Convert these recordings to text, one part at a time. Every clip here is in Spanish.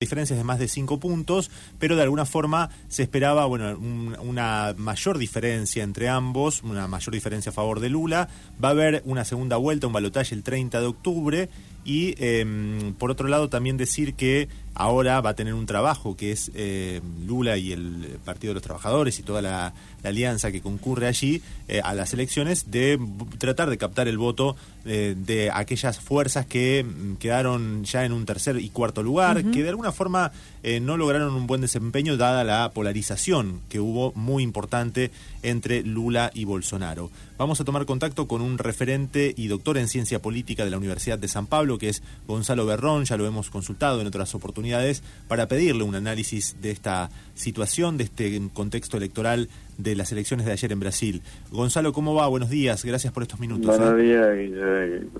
diferencias de más de cinco puntos, pero de alguna forma se esperaba bueno, una mayor diferencia entre ambos, una mayor diferencia a favor de Lula. Va a haber una segunda vuelta, un balotaje el 30 de octubre. Y em, por otro lado también decir que ahora va a tener un trabajo que es eh, Lula y el Partido de los Trabajadores y toda la, alianza que concurre allí eh, a las elecciones de tratar de captar el voto eh, de aquellas fuerzas que mm, quedaron ya en un tercer y cuarto lugar, que de alguna forma no lograron un buen desempeño dada la polarización que hubo muy importante entre Lula y Bolsonaro. Vamos a tomar contacto con un referente y doctor en ciencia política de la Universidad de San Pablo, que es Gonzalo Berrón, ya lo hemos consultado en otras oportunidades para pedirle un análisis de esta situación, de este contexto electoral de las elecciones de ayer en Brasil. Gonzalo, ¿cómo va? Buenos días, gracias por estos minutos. Buenos ¿eh? días,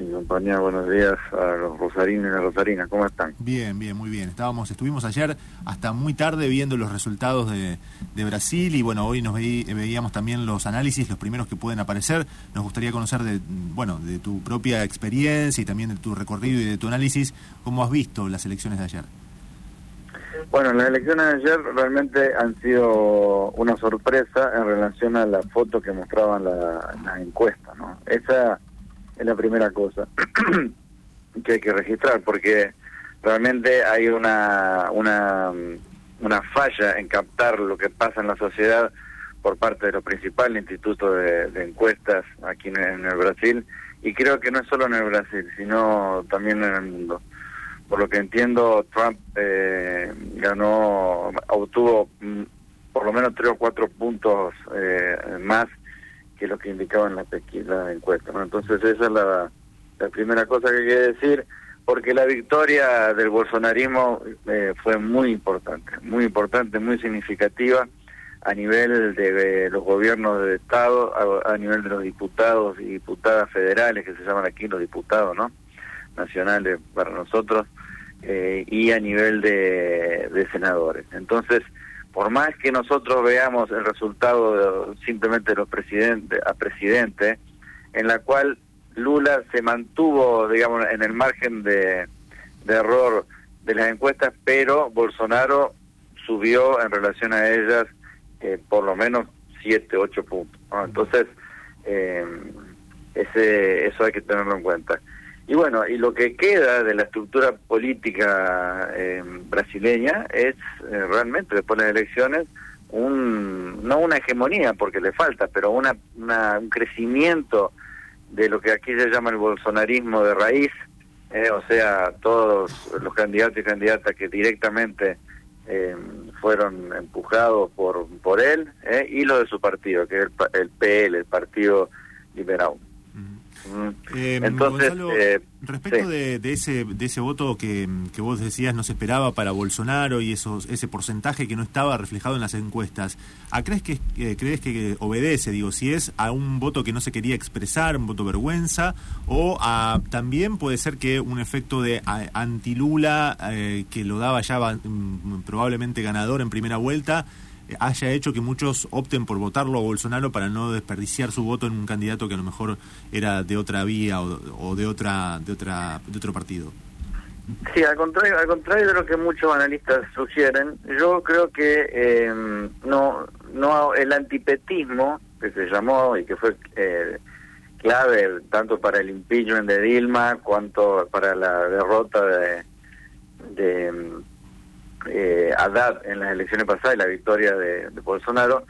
y compañía, buenos días a los rosarinos y las rosarinas, ¿cómo están? Bien, bien, muy bien. Estábamos, estuvimos ayer hasta muy tarde viendo los resultados de, Brasil y bueno, hoy nos veíamos también los análisis, los primeros que pueden aparecer. Nos gustaría conocer de, bueno, de tu propia experiencia y también de tu recorrido y de tu análisis, ¿cómo has visto las elecciones de ayer? Bueno, las elecciones de ayer realmente han sido una sorpresa en relación a la foto que mostraban la, la encuesta, ¿no? Esa es la primera cosa que hay que registrar, porque realmente hay una, una, una falla en captar lo que pasa en la sociedad por parte de los principales institutos de, encuestas aquí en, en el Brasil, y creo que no es solo en el Brasil, sino también en el mundo por lo que entiendo, Trump eh, ganó, obtuvo mm, por lo menos tres o cuatro puntos eh, más que lo que indicaba en la, la encuesta. Entonces esa es la, primera cosa que hay que decir, porque la victoria del bolsonarismo eh, fue muy importante, muy importante, muy significativa a nivel de, los gobiernos de Estado, a, a, nivel de los diputados y diputadas federales, que se llaman aquí los diputados, ¿no? Nacionales para nosotros, eh, y a nivel de, senadores. Entonces, por más que nosotros veamos el resultado simplemente de los presidentes a presidente, en la cual Lula se mantuvo, digamos, en el margen de, error de las encuestas, pero Bolsonaro subió en relación a ellas eh, por lo menos 7, 8 puntos. Entonces, eh, ese, eso hay que tenerlo en cuenta. Y bueno, y lo que queda de la estructura política eh, brasileña es eh, realmente después de las elecciones un no una hegemonía porque le falta, pero una, un crecimiento de lo que aquí se llama el bolsonarismo de raíz, eh, o sea, todos los candidatos y candidatas que directamente fueron empujados por por él y lo de su partido, que es el, el PL, el Partido Liberal. Eh, Entonces, eh, respecto de, ese de ese voto que, vos decías no se esperaba para Bolsonaro y esos ese porcentaje que no estaba reflejado en las encuestas, ¿a crees que eh, crees que obedece, digo, si es a un voto que no se quería expresar, un voto vergüenza, o a, también puede ser que un efecto de antilula que lo daba ya mm, probablemente ganador en primera vuelta haya hecho que muchos opten por votarlo a Bolsonaro para no desperdiciar su voto en un candidato que a lo mejor era de otra vía o, de otra de otra de otro partido. Sí, al contrario, al contrario de lo que muchos analistas sugieren, yo creo que eh, no no el antipetismo que se llamó y que fue eh, clave tanto para el impeachment de Dilma cuanto para la derrota de, de eh, Haddad en las elecciones pasadas y la victoria de, Bolsonaro,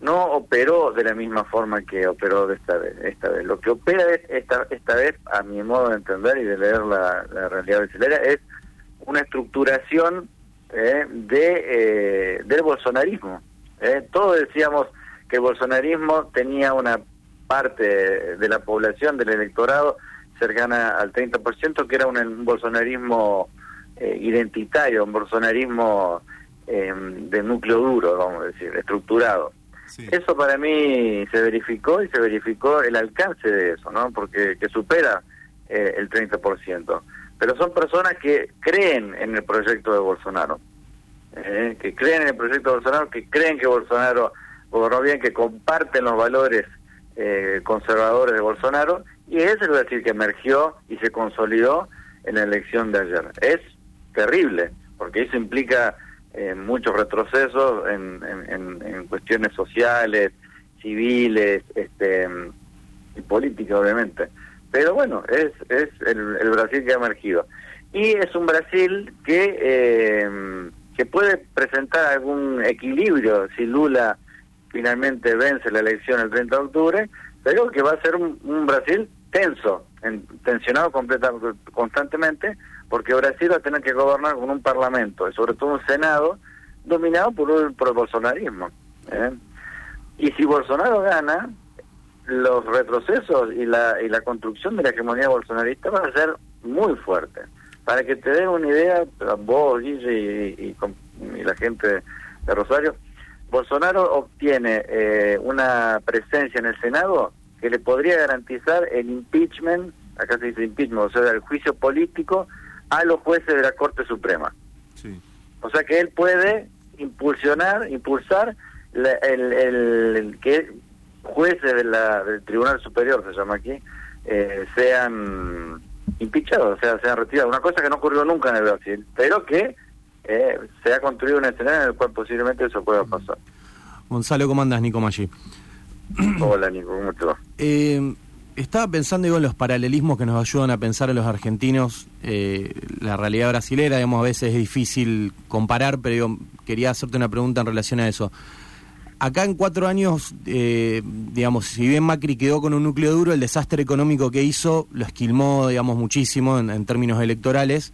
no operó de la misma forma que operó de esta vez. Esta vez. Lo que opera esta, esta vez, a mi modo de entender y de leer la, realidad brasileña, es una estructuración eh, de eh, del bolsonarismo. Eh. Todos decíamos que el bolsonarismo tenía una parte de la población, del electorado, cercana al 30%, que era un bolsonarismo eh, identitario, un bolsonarismo eh, de núcleo duro, vamos a decir, estructurado. Eso para mí se verificó y se verificó el alcance de eso, ¿no? Porque que supera eh, el 30%. Pero son personas que creen en el proyecto de Bolsonaro, eh, que creen en el proyecto de Bolsonaro, que creen que Bolsonaro gobernó bien, que comparten los valores conservadores de Bolsonaro, y ese es el decir que emergió y se consolidó en la elección de ayer. Es terrible, porque eso implica eh, muchos retrocesos en, en, cuestiones sociales, civiles, este, y políticas, obviamente. Pero bueno, es, es el, Brasil que ha emergido. Y es un Brasil que, eh, que puede presentar algún equilibrio si Lula finalmente vence la elección el 30 de octubre, pero que va a ser un, Brasil tenso, tensionado constantemente, porque Brasil va a tener que gobernar con un parlamento y sobre todo un senado dominado por, el, por el bolsonarismo. ¿eh? Y si Bolsonaro gana, los retrocesos y la, y la construcción de la hegemonía bolsonarista van a ser muy fuertes. Para que te den una idea, vos, Guille y, y, la gente de Rosario, Bolsonaro obtiene eh, una presencia en el Senado que le podría garantizar el impeachment, acá se dice impeachment, o sea, el juicio político a los jueces de la Corte Suprema. O sea que él puede impulsionar, impulsar el, el, que jueces de la, del Tribunal Superior, se llama aquí, eh, sean impeachados, o sea, sean retirados. Una cosa que no ocurrió nunca en el Brasil, pero que eh, se ha construido un escenario en el cual posiblemente eso pueda pasar. Gonzalo, ¿cómo andas? Nico Maggi. Hola, Nico, ¿cómo te va? Eh, estaba pensando digo, en los paralelismos que nos ayudan a pensar a los argentinos eh, la realidad brasilera, digamos, a veces es difícil comparar, pero quería hacerte una pregunta en relación a eso. Acá en cuatro años, eh, digamos, si bien Macri quedó con un núcleo duro, el desastre económico que hizo lo esquilmó, digamos, muchísimo en, términos electorales.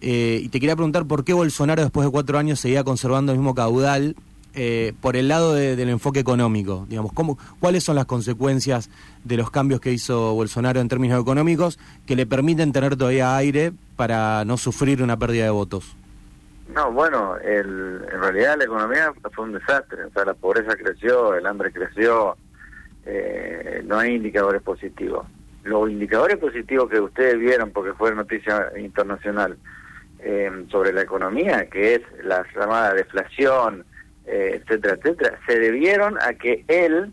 Eh, y te quería preguntar por qué Bolsonaro después de cuatro años seguía conservando el mismo caudal eh, por el lado del enfoque económico, digamos, ¿cómo, ¿cuáles son las consecuencias de los cambios que hizo Bolsonaro en términos económicos que le permiten tener todavía aire para no sufrir una pérdida de votos? No, bueno, el, en realidad la economía fue un desastre, o sea, la pobreza creció, el hambre creció, eh, no hay indicadores positivos. Los indicadores positivos que ustedes vieron, porque fue noticia internacional, eh, sobre la economía, que es la llamada deflación, eh, etcétera, etcétera, se debieron a que él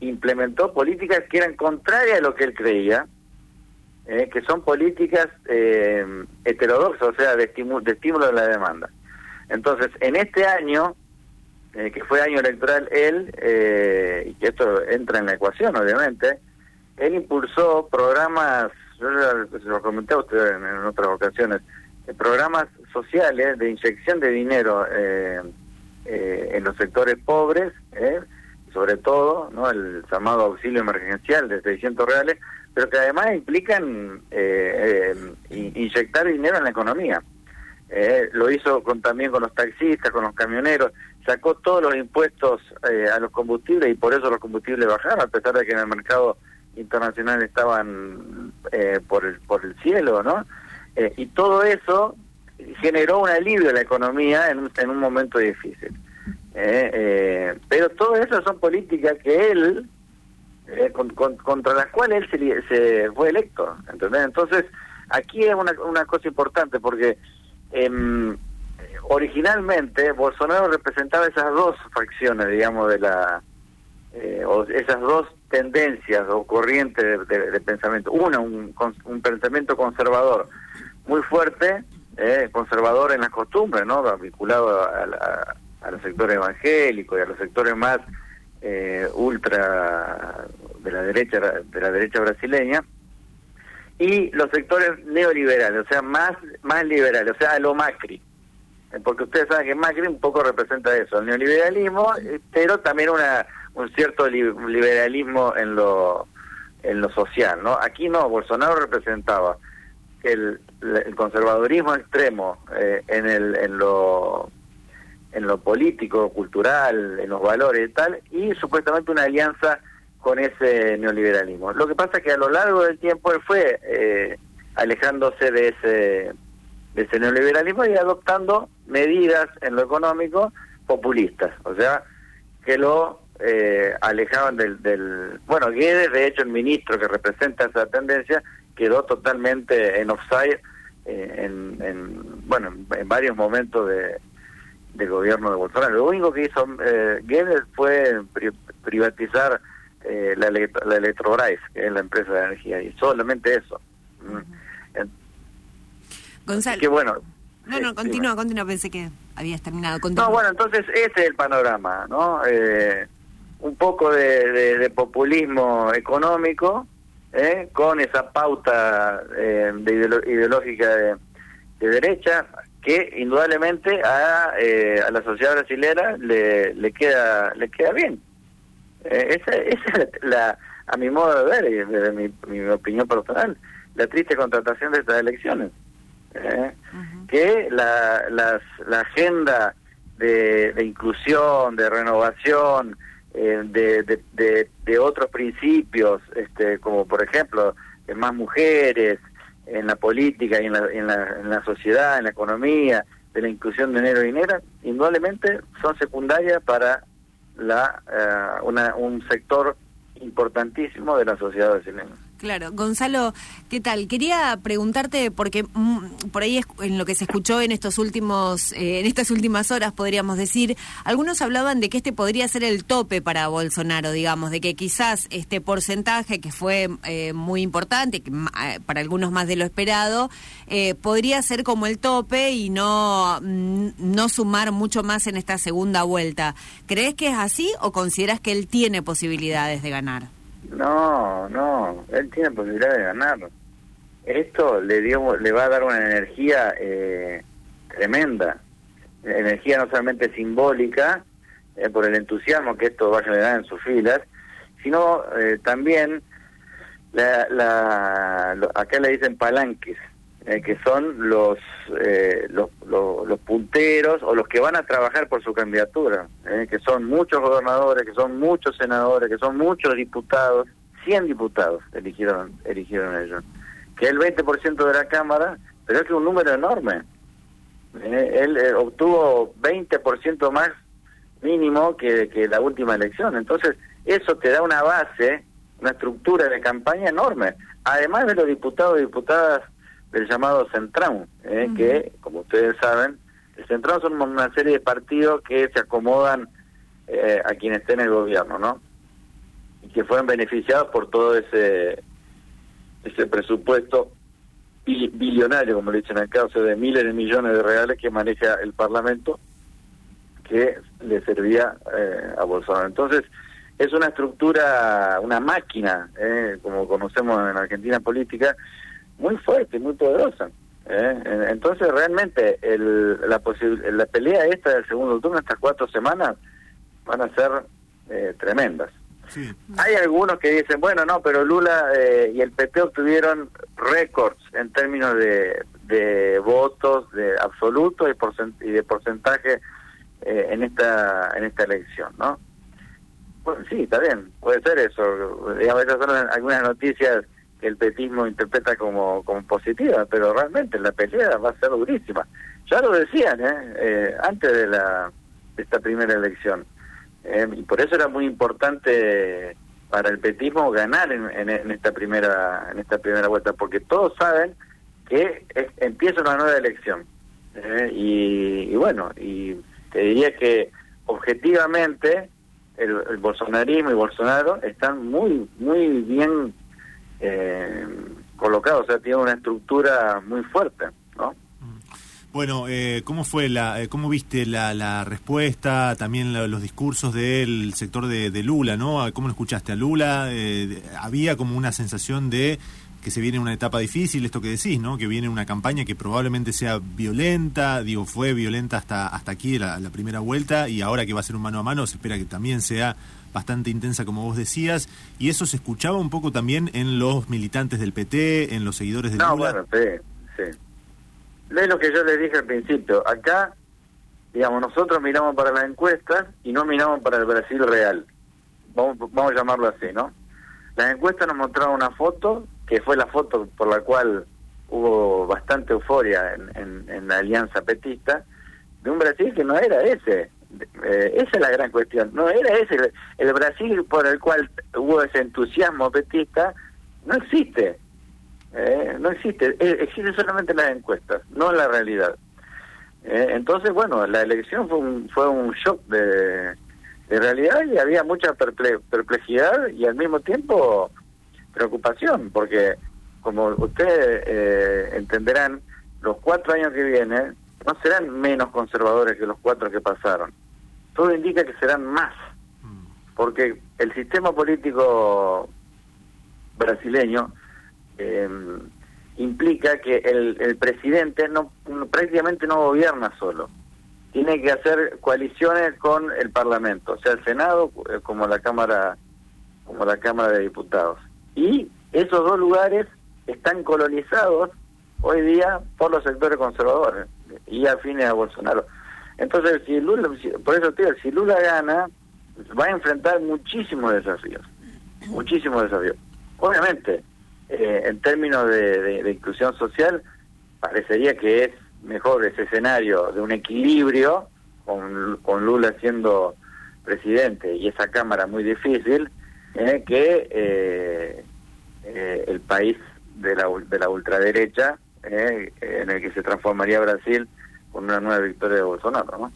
implementó políticas que eran contrarias a lo que él creía, eh, que son políticas eh, heterodoxas, o sea, de, de estímulo de la demanda. Entonces, en este año, que fue año electoral, él, y que esto entra en la ecuación, obviamente, él impulsó programas, yo lo comenté a ustedes en, en otras ocasiones, programas sociales de inyección de dinero eh, eh, en los sectores pobres, eh, sobre todo no el llamado auxilio emergencial de 600 reales, pero que además implican eh, inyectar dinero en la economía. lo hizo con, también con los taxistas, con los camioneros, sacó todos los impuestos a los combustibles y por eso los combustibles bajaron, a pesar de que en el mercado internacional estaban por, el, por el cielo, ¿no? y todo eso generó un alivio en la economía en un, en un momento difícil. Eh, eh, pero todas esas son políticas que él, eh, contra las cuales él se, fue electo. ¿entendés? Entonces, aquí es una, una cosa importante porque em, originalmente Bolsonaro representaba esas dos facciones, digamos, de la. o esas dos tendencias o corrientes de, pensamiento. Una, un, un pensamiento conservador muy fuerte eh, conservador en las costumbres, ¿no? vinculado a, los sectores evangélicos y a los sectores más eh, ultra de la derecha de la derecha brasileña y los sectores neoliberales, o sea, más más liberales, o sea, a lo Macri. Eh, porque ustedes saben que Macri un poco representa eso, el neoliberalismo, eh, pero también una un cierto liberalismo en lo en lo social, ¿no? Aquí no, Bolsonaro representaba el, el conservadurismo extremo eh, en, el, en, lo, en lo político, cultural, en los valores y tal, y supuestamente una alianza con ese neoliberalismo. Lo que pasa es que a lo largo del tiempo él fue eh, alejándose de ese, de ese neoliberalismo y adoptando medidas en lo económico populistas, o sea, que lo eh, alejaban del, del... Bueno, Guedes, de hecho, el ministro que representa esa tendencia, quedó totalmente en offside eh, en, bueno en, varios momentos de, del gobierno de Bolsonaro. Lo único que hizo eh, Guedes fue privatizar eh, la, la Electrobras, que es la empresa de energía, y solamente eso. Gonzalo. Que bueno, No, no, continúa, continúa, pensé que habías terminado. No, bueno, entonces ese es el panorama, ¿no? Eh, un poco de, populismo económico, ¿eh? con esa pauta eh, de ideológica de, derecha, que indudablemente a, eh, a la sociedad brasilera le, le queda le queda bien. Eh, esa, esa es la, a mi modo de ver y desde mi, mi opinión personal, la triste contratación de estas elecciones. ¿eh? Que la, las, la agenda de, de, inclusión, de renovación, eh, de, de, de, otros principios, este, como por ejemplo, más mujeres en la política y en la, en, la, en la sociedad, en la economía, de la inclusión de negro y dinero, indudablemente son secundarias para la eh, una, un sector importantísimo de la sociedad brasileña. Claro, Gonzalo, ¿qué tal? Quería preguntarte porque mm, por ahí en lo que se escuchó en estos últimos, eh, en estas últimas horas, podríamos decir, algunos hablaban de que este podría ser el tope para Bolsonaro, digamos, de que quizás este porcentaje que fue eh, muy importante, que, eh, para algunos más de lo esperado, podría ser como el tope y no mm, no sumar mucho más en esta segunda vuelta. ¿Crees que es así o consideras que él tiene posibilidades de ganar? No, no, él tiene posibilidad de ganar. Esto le dio, le va a dar una energía eh, tremenda, energía no solamente simbólica eh, por el entusiasmo que esto va a generar en sus filas, sino eh, también la, la, acá le dicen palanques, eh, que son los, eh, los, los, punteros o los que van a trabajar por su candidatura, eh, que son muchos gobernadores, que son muchos senadores, que son muchos diputados, 100 diputados eligieron, eligieron ellos, que es el 20% de la Cámara, pero es que es un número enorme. él obtuvo 20% más mínimo que, que la última elección, entonces eso te da una base, una estructura de campaña enorme, además de los diputados y diputadas del llamado Centrón, ¿eh? que, como ustedes saben, el Centrón son una serie de partidos que se acomodan eh, a quien esté en el gobierno, ¿no? Y que fueron beneficiados por todo ese ese presupuesto billonario, como le dicen acá, o sea, de miles de millones de reales que maneja el Parlamento, que le servía eh, a Bolsonaro. Entonces, es una estructura, una máquina, eh, como conocemos en Argentina política, muy fuerte, muy poderosa. ¿eh? Entonces realmente el, la, la pelea esta del segundo turno, estas cuatro semanas, van a ser eh, tremendas. Hay algunos que dicen, bueno, no, pero Lula eh, y el PP obtuvieron récords en términos de, de votos de absolutos y, y de porcentaje en esta en esta elección, ¿no? Bueno, sí, está bien, puede ser eso. Digamos, esas son algunas noticias el petismo interpreta como, como positiva, pero realmente la pelea va a ser durísima. Ya lo decían ¿eh? eh antes de, la, de esta primera elección. Eh, y por eso era muy importante para el petismo ganar en, en, esta primera en esta primera vuelta, porque todos saben que empieza una nueva elección. ¿eh? y, bueno, y te diría que objetivamente el, el bolsonarismo y Bolsonaro están muy muy bien eh, colocado, o sea, tiene una estructura muy fuerte, ¿no? Bueno, eh, ¿cómo fue la, eh, cómo viste la, la respuesta, también los discursos del sector de, Lula, ¿no? ¿Cómo lo escuchaste a Lula? Eh, había como una sensación de que se viene una etapa difícil, esto que decís, ¿no? Que viene una campaña que probablemente sea violenta, digo, fue violenta hasta, hasta aquí la, la primera vuelta y ahora que va a ser un mano a mano se espera que también sea bastante intensa, como vos decías, y eso se escuchaba un poco también en los militantes del PT, en los seguidores de no, bueno, sí, sí. Es lo que yo les dije al principio. Acá, digamos, nosotros miramos para las encuestas y no miramos para el Brasil real. Vamos, vamos a llamarlo así, ¿no? Las encuestas nos mostraron una foto, que fue la foto por la cual hubo bastante euforia en, en la alianza petista, de un Brasil que no era ese. Eh, esa es la gran cuestión. No era ese. El, Brasil por el cual hubo ese entusiasmo petista no existe. Eh, no existe. Eh, existe solamente en las encuestas, no la realidad. entonces, bueno, la elección fue un, fue un shock de, realidad y había mucha perplejidad y al mismo tiempo preocupación, porque como ustedes entenderán, los cuatro años que vienen no serán menos conservadores que los cuatro que pasaron. Todo indica que serán más, porque el sistema político brasileño eh, implica que el, el presidente no prácticamente no gobierna solo tiene que hacer coaliciones con el Parlamento, o sea, el Senado eh, como la Cámara como la Cámara de Diputados. Y esos dos lugares están colonizados hoy día por los sectores conservadores y afines a Bolsonaro. Entonces, si Lula, por eso te si Lula gana, va a enfrentar muchísimos desafíos, muchísimos desafíos. Obviamente, eh, en términos de inclusión social, parecería que es mejor ese escenario de un equilibrio, con, con Lula siendo presidente y esa Cámara muy difícil, eh, que eh, eh, el país de la, de la ultraderecha, en el que se transformaría Brasil con una nueva victoria de Bolsonaro. ¿no?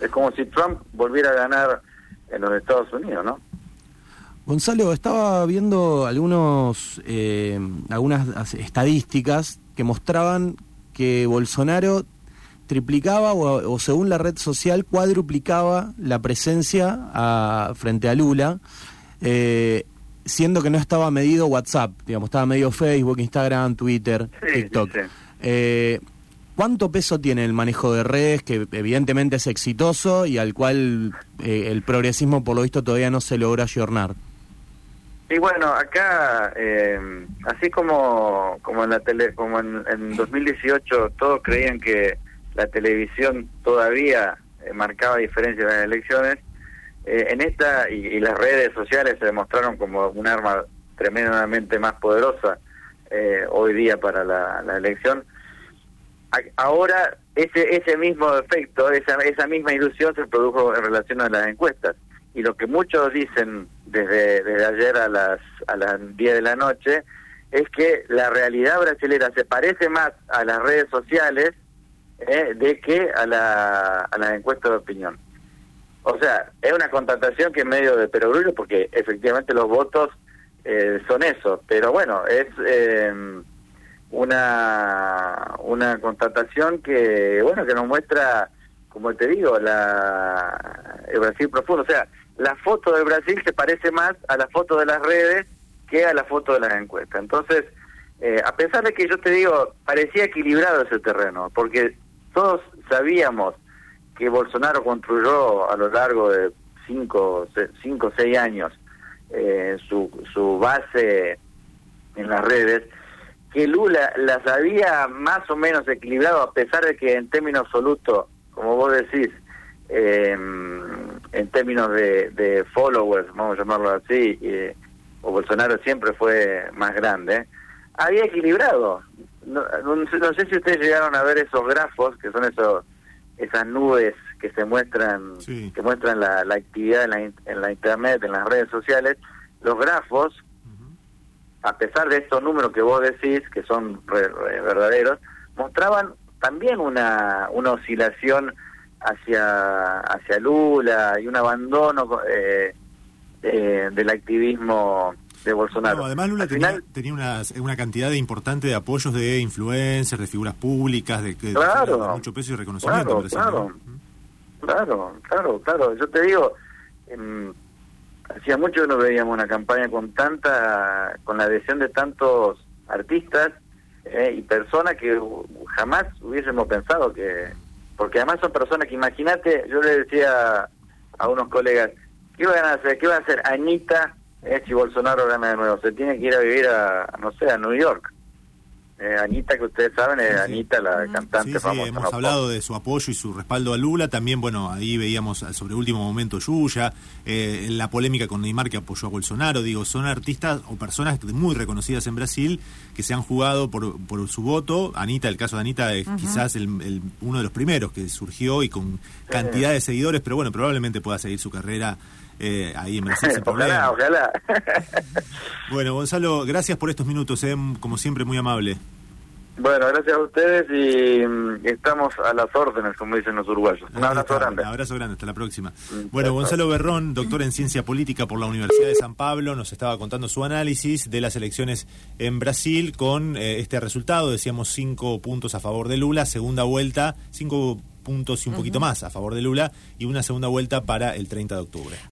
Es como si Trump volviera a ganar en los Estados Unidos, ¿no? Gonzalo, estaba viendo algunos algunas estadísticas que mostraban que Bolsonaro triplicaba o, según la red social cuadruplicaba la presencia a, frente a Lula, eh, siendo que no estaba medido WhatsApp, digamos, estaba medido Facebook, Instagram, Twitter, TikTok. Eh, ¿Cuánto peso tiene el manejo de redes, que evidentemente es exitoso y al cual eh, el progresismo por lo visto todavía no se logra ayornar? Y bueno, acá, eh, así como como en la tele, como en, en 2018 todos creían que la televisión todavía eh, marcaba diferencia en las elecciones, eh, en esta y, las redes sociales se demostraron como un arma tremendamente más poderosa hoy día para la elección. Ahora ese ese mismo efecto, esa esa misma ilusión se produjo en relación a las encuestas y lo que muchos dicen desde, desde ayer a las, a las 10 de la noche, es que la realidad brasilera se parece más a las redes sociales eh, de que a la, a las encuestas de opinión. O sea, es una contratación que es medio de perogrullo porque efectivamente los votos eh, son eso, pero bueno, es eh, una una contratación que bueno que nos muestra, como te digo, la el Brasil profundo, o sea, la foto de Brasil se parece más a la foto de las redes que a la foto de las encuestas. Entonces, eh, a pesar de que yo te digo, parecía equilibrado ese terreno, porque todos sabíamos que Bolsonaro construyó a lo largo de cinco, cinco seis años eh, su, su base en las redes, que Lula las había más o menos equilibrado, a pesar de que en términos absolutos, como vos decís, eh, en términos de, followers, vamos a llamarlo así, o Bolsonaro siempre fue más grande, había equilibrado. No, sé si ustedes llegaron a ver esos grafos, que son esos esas nubes que se muestran, que muestran la, actividad en la, en la internet, en las redes sociales. Los grafos, a pesar de estos números que vos decís, que son verdaderos, mostraban también una, una oscilación hacia hacia Lula y un abandono eh, del activismo de Bolsonaro. además Lula tenía, tenía una, una, cantidad de importante de apoyos de influencers, de figuras públicas, de, que mucho peso y reconocimiento. Claro, claro, claro, claro, Yo te digo, em, hacía mucho que no veíamos una campaña con tanta, con la adhesión de tantos artistas eh, y personas que jamás hubiésemos pensado que porque además son personas que imagínate, yo le decía a unos colegas, ¿qué van a hacer? ¿Qué va a hacer Anita eh, si Bolsonaro gana de nuevo? Se tiene que ir a vivir a, no sé, a New York. Eh, Anita, que ustedes saben, es Anita, la cantante famosa. Sí, hemos hablado de su apoyo y su respaldo a Lula. También, bueno, ahí veíamos sobre último momento Yuya, eh, la polémica con Neymar que apoyó a Bolsonaro. Digo, son artistas o personas muy reconocidas en Brasil que se han jugado por, por su voto. Anita, el caso de Anita es quizás el, uno de los primeros que surgió y con cantidad de seguidores, pero bueno, probablemente pueda seguir su carrera eh, ahí en Brasil sin problema. bueno, Gonzalo, gracias por estos minutos, eh, como siempre, muy amable. Bueno, gracias a ustedes y mm, estamos a las órdenes, como dicen los uruguayos. Un abrazo está, grande. Un abrazo grande, hasta la próxima. Mm, Bueno, Gonzalo Berrón, doctor en ciencia política por la Universidad de San Pablo, nos estaba contando su análisis de las elecciones en Brasil con eh, este resultado. Decíamos cinco puntos a favor de Lula, segunda vuelta, cinco puntos y un poquito más a favor de Lula y una segunda vuelta para el 30 de octubre.